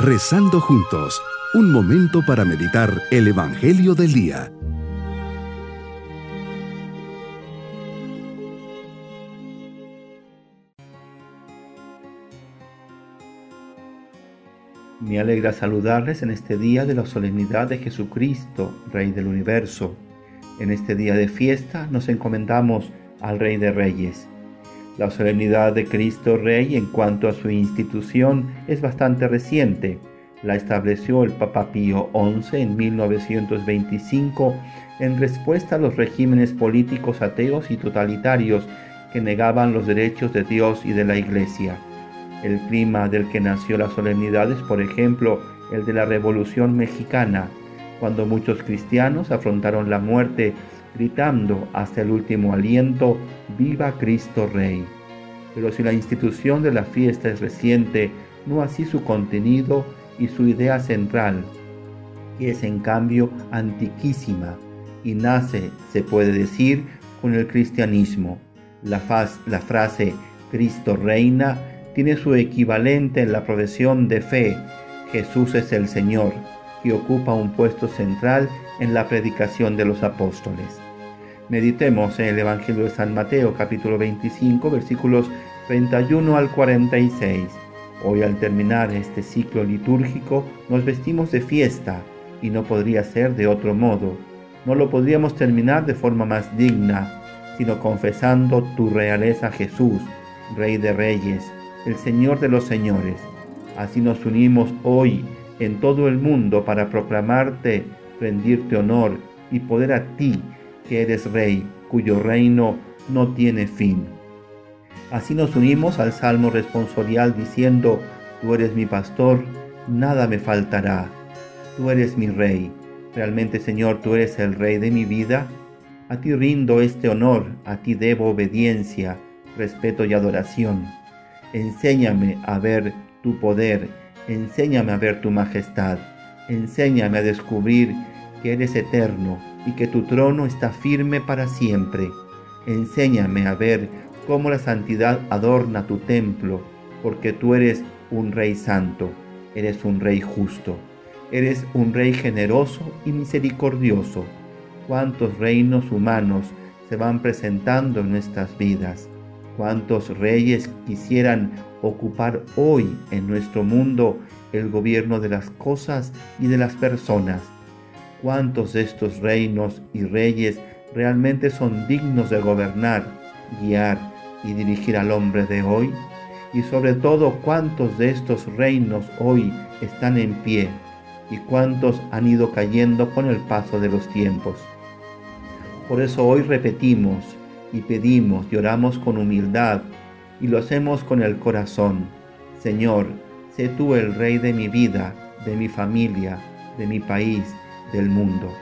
Rezando juntos, un momento para meditar el Evangelio del Día. Me alegra saludarles en este día de la solemnidad de Jesucristo, Rey del universo. En este día de fiesta nos encomendamos al Rey de Reyes. La solemnidad de Cristo Rey en cuanto a su institución es bastante reciente. La estableció el Papa Pío XI en 1925 en respuesta a los regímenes políticos ateos y totalitarios que negaban los derechos de Dios y de la Iglesia. El clima del que nació la solemnidad es, por ejemplo, el de la Revolución Mexicana, cuando muchos cristianos afrontaron la muerte gritando hasta el último aliento, Viva Cristo Rey. Pero si la institución de la fiesta es reciente, no así su contenido y su idea central, que es en cambio antiquísima y nace, se puede decir, con el cristianismo. La, frase Cristo reina tiene su equivalente en la profesión de fe, Jesús es el Señor, que ocupa un puesto central en la predicación de los apóstoles. Meditemos en el Evangelio de San Mateo capítulo 25 versículos 31 al 46. Hoy al terminar este ciclo litúrgico nos vestimos de fiesta y no podría ser de otro modo. No lo podríamos terminar de forma más digna, sino confesando tu realeza Jesús, Rey de Reyes, el Señor de los Señores. Así nos unimos hoy en todo el mundo para proclamarte, rendirte honor y poder a ti, que eres Rey, cuyo reino no tiene fin. Así nos unimos al Salmo responsorial diciendo, Tú eres mi pastor, nada me faltará. Tú eres mi Rey. Realmente, Señor, tú eres el Rey de mi vida. A ti rindo este honor, a ti debo obediencia, respeto y adoración. Enséñame a ver tu poder Enséñame a ver tu majestad. Enséñame a descubrir que eres eterno y que tu trono está firme para siempre. Enséñame a ver cómo la santidad adorna tu templo, porque tú eres un rey santo, eres un rey justo, eres un rey generoso y misericordioso. Cuántos reinos humanos se van presentando en nuestras vidas. Cuántos reyes quisieran ocupar hoy en nuestro mundo el gobierno de las cosas y de las personas. ¿Cuántos de estos reinos y reyes realmente son dignos de gobernar, guiar y dirigir al hombre de hoy? Y sobre todo, ¿cuántos de estos reinos hoy están en pie y cuántos han ido cayendo con el paso de los tiempos? Por eso hoy repetimos y pedimos y oramos con humildad y lo hacemos con el corazón. Señor, sé tú el Rey de mi vida, de mi familia, de mi país, del mundo.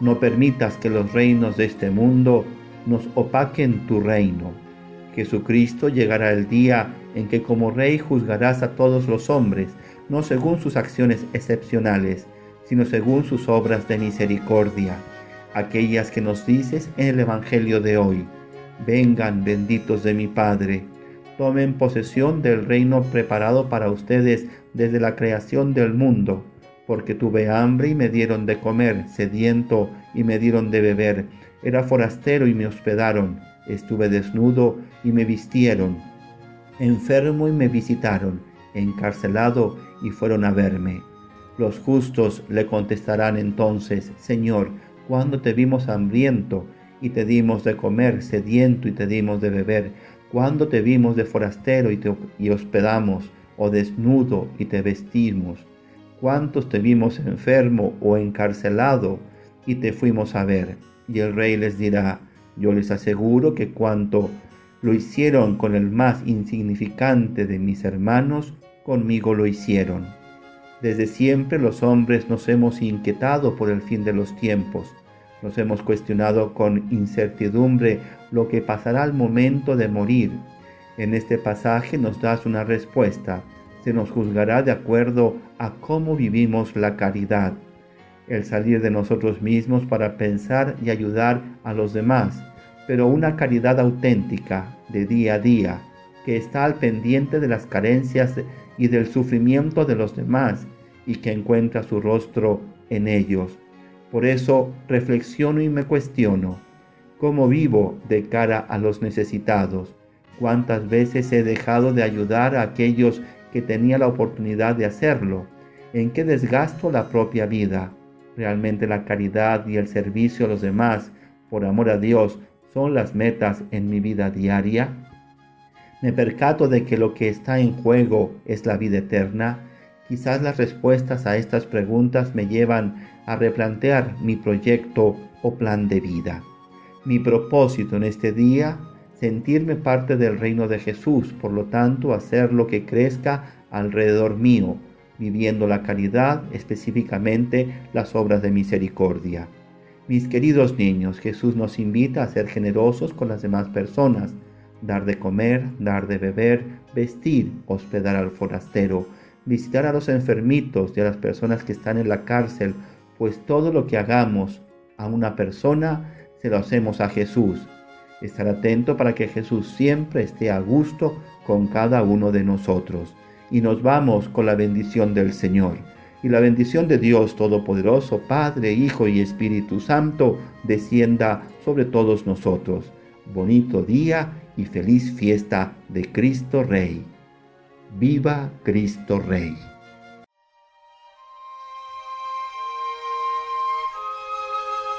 No permitas que los reinos de este mundo nos opaquen tu reino. Jesucristo llegará el día en que como Rey juzgarás a todos los hombres, no según sus acciones excepcionales, sino según sus obras de misericordia, aquellas que nos dices en el Evangelio de hoy. Vengan benditos de mi Padre tomen posesión del reino preparado para ustedes desde la creación del mundo, porque tuve hambre y me dieron de comer, sediento y me dieron de beber, era forastero y me hospedaron, estuve desnudo y me vistieron, enfermo y me visitaron, encarcelado y fueron a verme. Los justos le contestarán entonces, Señor, cuando te vimos hambriento y te dimos de comer, sediento y te dimos de beber? Cuando te vimos de forastero y te y hospedamos, o desnudo y te vestimos? ¿Cuántos te vimos enfermo o encarcelado y te fuimos a ver? Y el rey les dirá, yo les aseguro que cuanto lo hicieron con el más insignificante de mis hermanos, conmigo lo hicieron. Desde siempre los hombres nos hemos inquietado por el fin de los tiempos nos hemos cuestionado con incertidumbre lo que pasará al momento de morir. En este pasaje nos das una respuesta. Se nos juzgará de acuerdo a cómo vivimos la caridad. El salir de nosotros mismos para pensar y ayudar a los demás, pero una caridad auténtica, de día a día, que está al pendiente de las carencias y del sufrimiento de los demás y que encuentra su rostro en ellos. Por eso reflexiono y me cuestiono, ¿cómo vivo de cara a los necesitados? ¿Cuántas veces he dejado de ayudar a aquellos que tenía la oportunidad de hacerlo? ¿En qué desgasto la propia vida? Realmente la caridad y el servicio a los demás, por amor a Dios, son las metas en mi vida diaria. Me percato de que lo que está en juego es la vida eterna. Quizás las respuestas a estas preguntas me llevan a replantear mi proyecto o plan de vida. Mi propósito en este día, sentirme parte del reino de Jesús, por lo tanto hacer lo que crezca alrededor mío, viviendo la caridad, específicamente las obras de misericordia. Mis queridos niños, Jesús nos invita a ser generosos con las demás personas, dar de comer, dar de beber, vestir, hospedar al forastero, visitar a los enfermitos y a las personas que están en la cárcel, pues todo lo que hagamos a una persona se lo hacemos a Jesús. Estar atento para que Jesús siempre esté a gusto con cada uno de nosotros y nos vamos con la bendición del Señor. Y la bendición de Dios Todopoderoso, Padre, Hijo y Espíritu Santo, descienda sobre todos nosotros. Bonito día y feliz fiesta de Cristo Rey. Viva Cristo Rey.